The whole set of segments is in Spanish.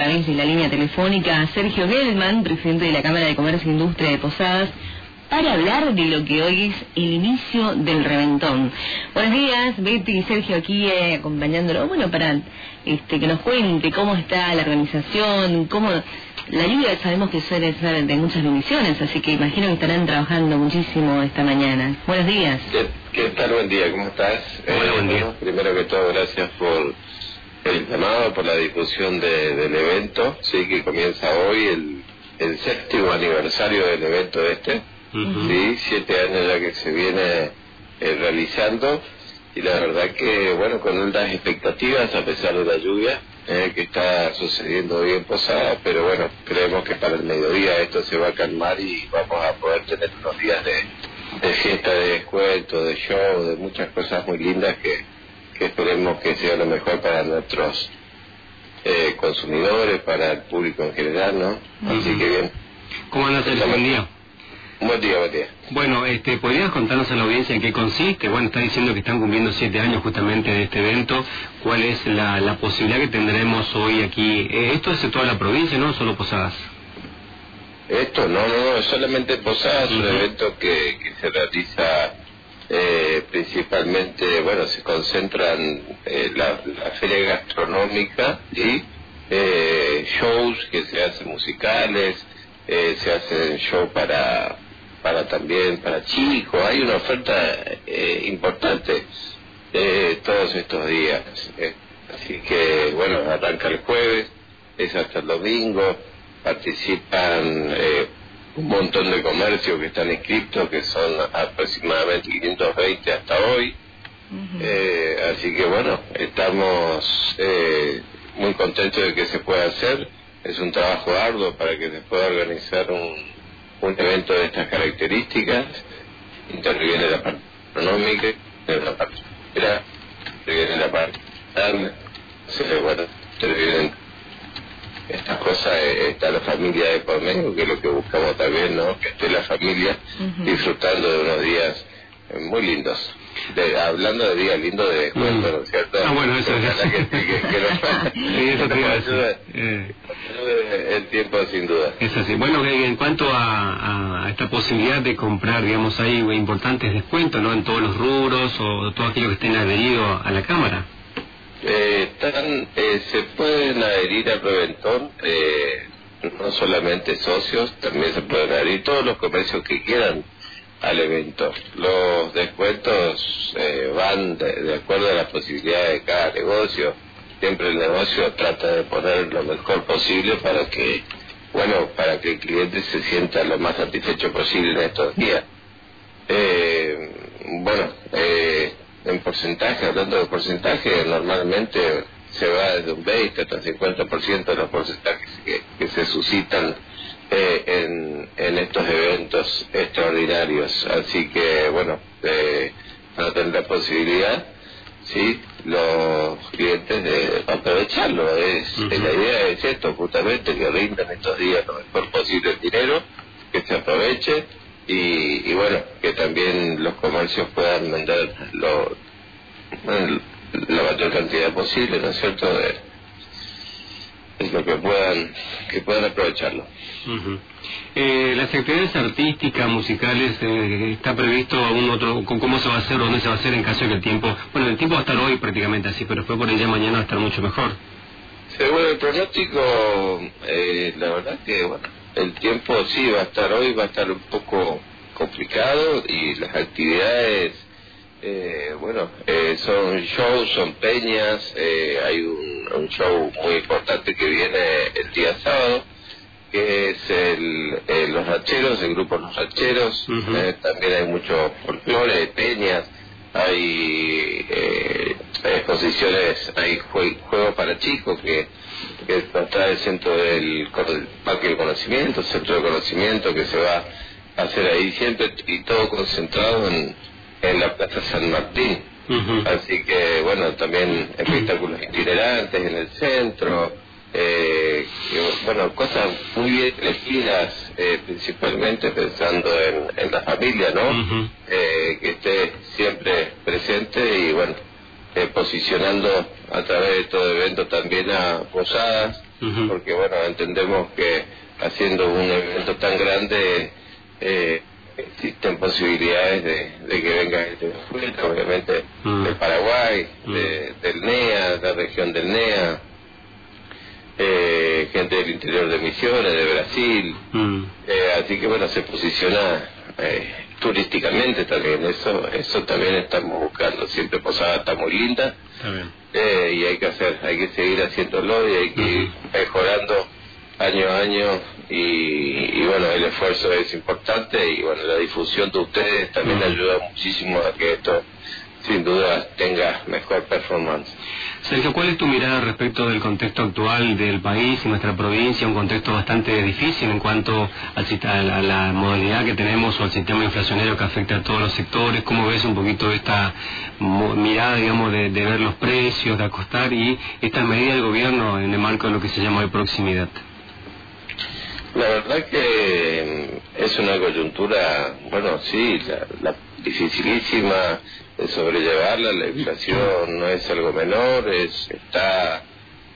a través de la línea telefónica a Sergio Gelman, presidente de la Cámara de Comercio e Industria de Posadas, para hablar de lo que hoy es el inicio del reventón. Buenos días, Betty y Sergio aquí eh, acompañándolo, bueno, para este, que nos cuente cómo está la organización, cómo la lluvia sabemos que suele ser de muchas bendiciones, así que imagino que estarán trabajando muchísimo esta mañana. Buenos días. ¿Qué, tal? Buen día, ¿cómo estás? Hola, buen día. Eh, primero que todo, gracias por el llamado, por la difusión del evento, sí, que comienza hoy, el, el séptimo aniversario del evento este, sí, siete años ya que se viene eh, realizando, y la verdad que, bueno, con unas expectativas a pesar de la lluvia eh, que está sucediendo hoy en Posada, pero bueno, creemos que para el mediodía esto se va a calmar y vamos a poder tener unos días de, de fiesta, de descuento, de show, de muchas cosas muy lindas que que esperemos que sea lo mejor para nuestros eh, consumidores, para el público en general, ¿no? Así que bien. ¿Cómo andas, Sergio? Buen día. Buen día, buen día. Bueno, este, ¿podrías contarnos a la audiencia en qué consiste? Bueno, está diciendo que están cumpliendo siete años justamente de este evento. ¿Cuál es la, la posibilidad que tendremos hoy aquí? Eh, ¿Esto es de toda la provincia, no solo Posadas? Esto no, no, no, solamente Posadas, es un evento que, que se realiza eh, principalmente, bueno, se concentran eh, la, feria gastronómica y eh, shows que se hacen musicales, eh, se hacen shows para, para también para chicos, hay una oferta eh, importante eh, todos estos días. así que, bueno, arranca el jueves, es hasta el domingo, participan un montón de comercios que están inscritos, que son aproximadamente 520 hasta hoy. eh, así que bueno, estamos eh, muy contentos de que se pueda hacer. Es un trabajo arduo para que se pueda organizar un, un evento de estas características. Interviene la parte económica, la parte interviene la parte cosas familia de por medio, que es lo que buscamos también, ¿no? Que esté la familia disfrutando de unos días eh, muy lindos. De, hablando de días lindos de descuento, ¿no es cierto? Ah, bueno, eso es. Que, que, que, que nos, Sí, eso te iba a decir. ayude, Eh, ayude el tiempo sin duda. es así. Bueno, en cuanto a, a esta posibilidad de comprar, digamos, hay importantes descuentos, ¿no? En todos los rubros o todo aquello que estén adherido a la Cámara. Eh, están, eh, se pueden adherir al Reventón, eh, no solamente socios, también se pueden adherir todos los comercios que quieran al evento. Los descuentos eh, van de, de acuerdo a las posibilidades de cada negocio. Siempre el negocio trata de poner lo mejor posible para que, bueno, para que el cliente se sienta lo más satisfecho posible en estos días. Eh, bueno, eh, en porcentaje, hablando de porcentaje, normalmente se va desde un 20 hasta un 50% de los porcentajes que, que se suscitan eh, en, en estos eventos extraordinarios. Así que, bueno, eh, van a tener la posibilidad, sí, los clientes de aprovecharlo. Es. La idea es esto, justamente, que rindan estos días lo mejor posible el dinero, que se aproveche y, y bueno, que también los comercios puedan vender lo, bueno, la mayor cantidad posible, ¿no es cierto? De, es lo que puedan, que puedan aprovecharlo. Ujú. Eh, las actividades artísticas, musicales, eh, ¿está previsto algún otro, con cómo se va a hacer o dónde se va a hacer en caso de que el tiempo, bueno, el tiempo va a estar hoy prácticamente así, pero después por el día de mañana va a estar mucho mejor? Según el pronóstico, eh, la verdad que bueno, el tiempo sí va a estar hoy, va a estar un poco complicado y las actividades, eh, bueno, eh, son shows, son peñas, eh, hay un, un show muy importante que viene el día sábado, que es el, eh, Los Racheros, el grupo Los Racheros, eh, también hay mucho folclore, peñas, hay eh, exposiciones, hay jue- juegos para chicos que, que está el centro del, Parque del Conocimiento, centro de conocimiento que se va a hacer ahí siempre y todo concentrado en, en la Plaza San Martín. Así que, bueno, también espectáculos itinerantes en el centro, eh, bueno, cosas muy bien elegidas, eh, principalmente pensando en, en la familia, ¿no? Eh, que esté siempre presente y, bueno, eh, posicionando a través de todo evento también a Posadas porque bueno, entendemos que haciendo un evento tan grande eh, existen posibilidades de, que venga gente de afuera, obviamente mm. de Paraguay, mm. del NEA, de la región del NEA, eh, gente del interior de Misiones, de Brasil, mm. eh, así que bueno, se posiciona eh, turísticamente también, eso eso también estamos buscando, siempre Posada está muy linda eh, y hay que hacer, hay que seguir haciéndolo y hay que ir mejorando año a año y, bueno, el esfuerzo es importante y bueno, la difusión de ustedes también ayuda muchísimo a que esto sin duda tenga mejor performance. Sergio, ¿cuál es tu mirada respecto del contexto actual del país y nuestra provincia? Un contexto bastante difícil en cuanto a la, modalidad que tenemos o al sistema inflacionario que afecta a todos los sectores. ¿Cómo ves un poquito esta mirada, digamos, de, de ver los precios, de acostar y esta medida del gobierno en el marco de lo que se llama de proximidad? La verdad que es una coyuntura, bueno, sí, la, dificilísima de sobrellevarla, la inflación no es algo menor, es está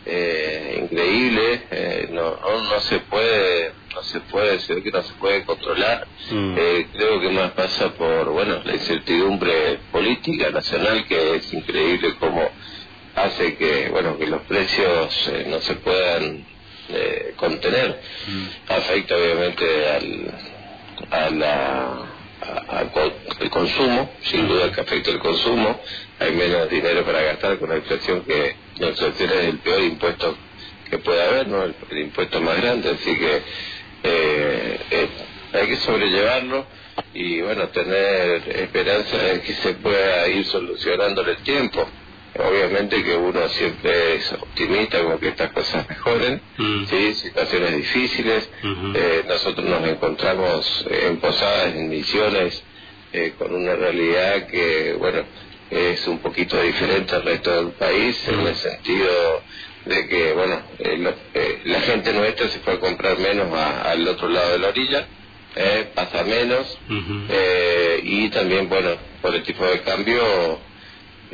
eh, increíble, eh, no, no, se puede, no se puede, se que no se puede controlar. Mm. Eh, creo que más pasa por, bueno, la incertidumbre política nacional que es increíble como hace que, bueno, que los precios no se puedan eh, contener. Mm. Afecta obviamente al, a la, al consumo, sin mm. duda que afecta el consumo. Hay menos dinero para gastar con la inflación que la inflación es el peor impuesto que puede haber, ¿no? el, impuesto más grande, así que eh, eh, hay que sobrellevarlo y bueno, tener esperanza de que se pueda ir solucionando el tiempo obviamente que uno siempre es optimista con que estas cosas mejoren, mm. ¿sí? situaciones difíciles. eh, nosotros nos encontramos en posadas, en misiones, eh, con una realidad que, bueno, es un poquito diferente al resto del país, en el sentido de que, bueno, eh, la gente nuestra se fue a comprar menos al otro lado de la orilla. pasa menos y también bueno por el tipo de cambio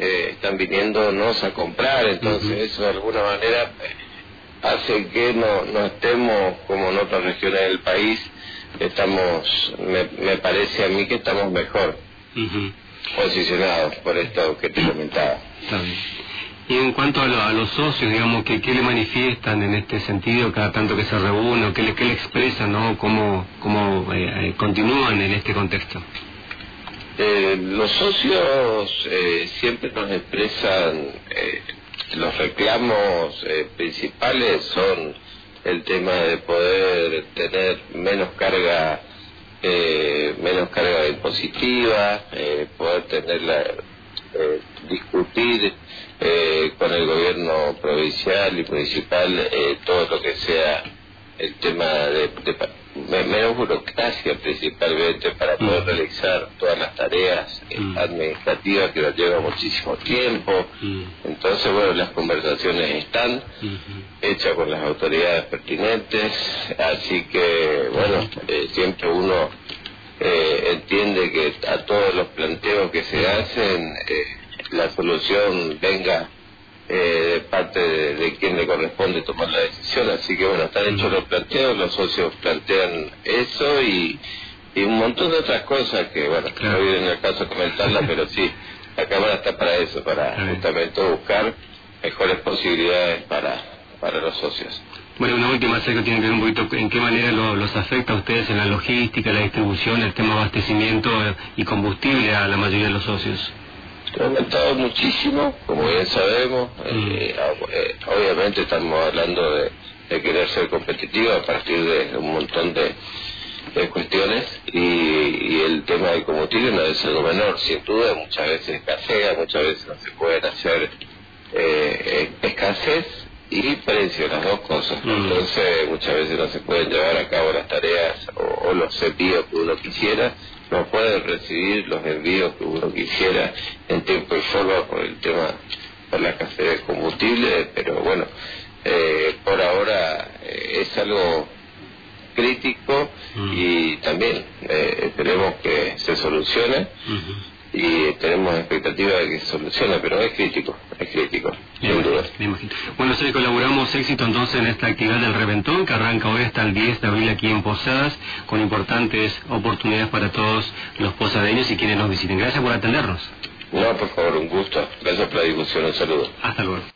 eh, están viniéndonos a comprar, entonces eso de alguna manera eh, hace que no, no estemos como en otras regiones del país, estamos, me, me parece a mí que estamos mejor posicionados por esto que te comentaba. Y en cuanto a, los socios, digamos, ¿qué, ¿qué, le manifiestan en este sentido cada tanto que se reúnen? ¿Qué le, qué le expresan? ¿no? ¿Cómo, cómo eh, continúan en este contexto? Eh, los socios eh, siempre nos expresan, eh, los reclamos principales son el tema de poder tener menos carga, menos carga impositiva, poder tener la, discutir con el gobierno provincial y municipal todo lo que sea el tema de, menos burocracia principalmente para poder mm. realizar todas las tareas eh, mm. administrativas que nos lleva muchísimo tiempo. Mm. Entonces, bueno, las conversaciones están mm-hmm. hechas con las autoridades pertinentes, así que, bueno, eh, siempre uno eh, entiende que a todos los planteos que se hacen, la solución venga eh, de parte de, quien le corresponde tomar la decisión. Así que bueno, están hechos los planteos, los socios plantean eso y, y un montón de otras cosas que, bueno, no viene en el caso comentarlas, pero sí, la Cámara está para eso, para justamente buscar mejores posibilidades para, para los socios. Bueno, una última sé que tiene que ver un poquito en qué manera los afecta a ustedes en la logística, la distribución, el tema de abastecimiento y combustible a la mayoría de los socios ha aumentado muchísimo, como bien sabemos. Eh, eh, obviamente estamos hablando de, querer ser competitivo a partir de un montón de, cuestiones y, el tema del combustible no es algo menor, sin duda, muchas veces escasea, muchas veces no se pueden hacer eh, escasez y precio, las dos cosas. Entonces, muchas veces no se pueden llevar a cabo las tareas o, o los envíos que uno quisiera no puede recibir los envíos que uno quisiera en tiempo y forma por el tema, por la escasez de combustible, pero bueno, eh, por ahora eh, es algo crítico mm. y también eh, esperemos que se solucione y tenemos expectativa de que se solucione, pero es crítico, es crítico, Me sin duda. me imagino. Bueno, Sergio, colaboramos éxito entonces en esta actividad del Reventón que arranca hoy hasta el 10 de abril aquí en Posadas con importantes oportunidades para todos los posadeños y quienes nos visiten. Gracias por atendernos. No, por favor, un gusto. Gracias por la discusión, un saludo. Hasta luego.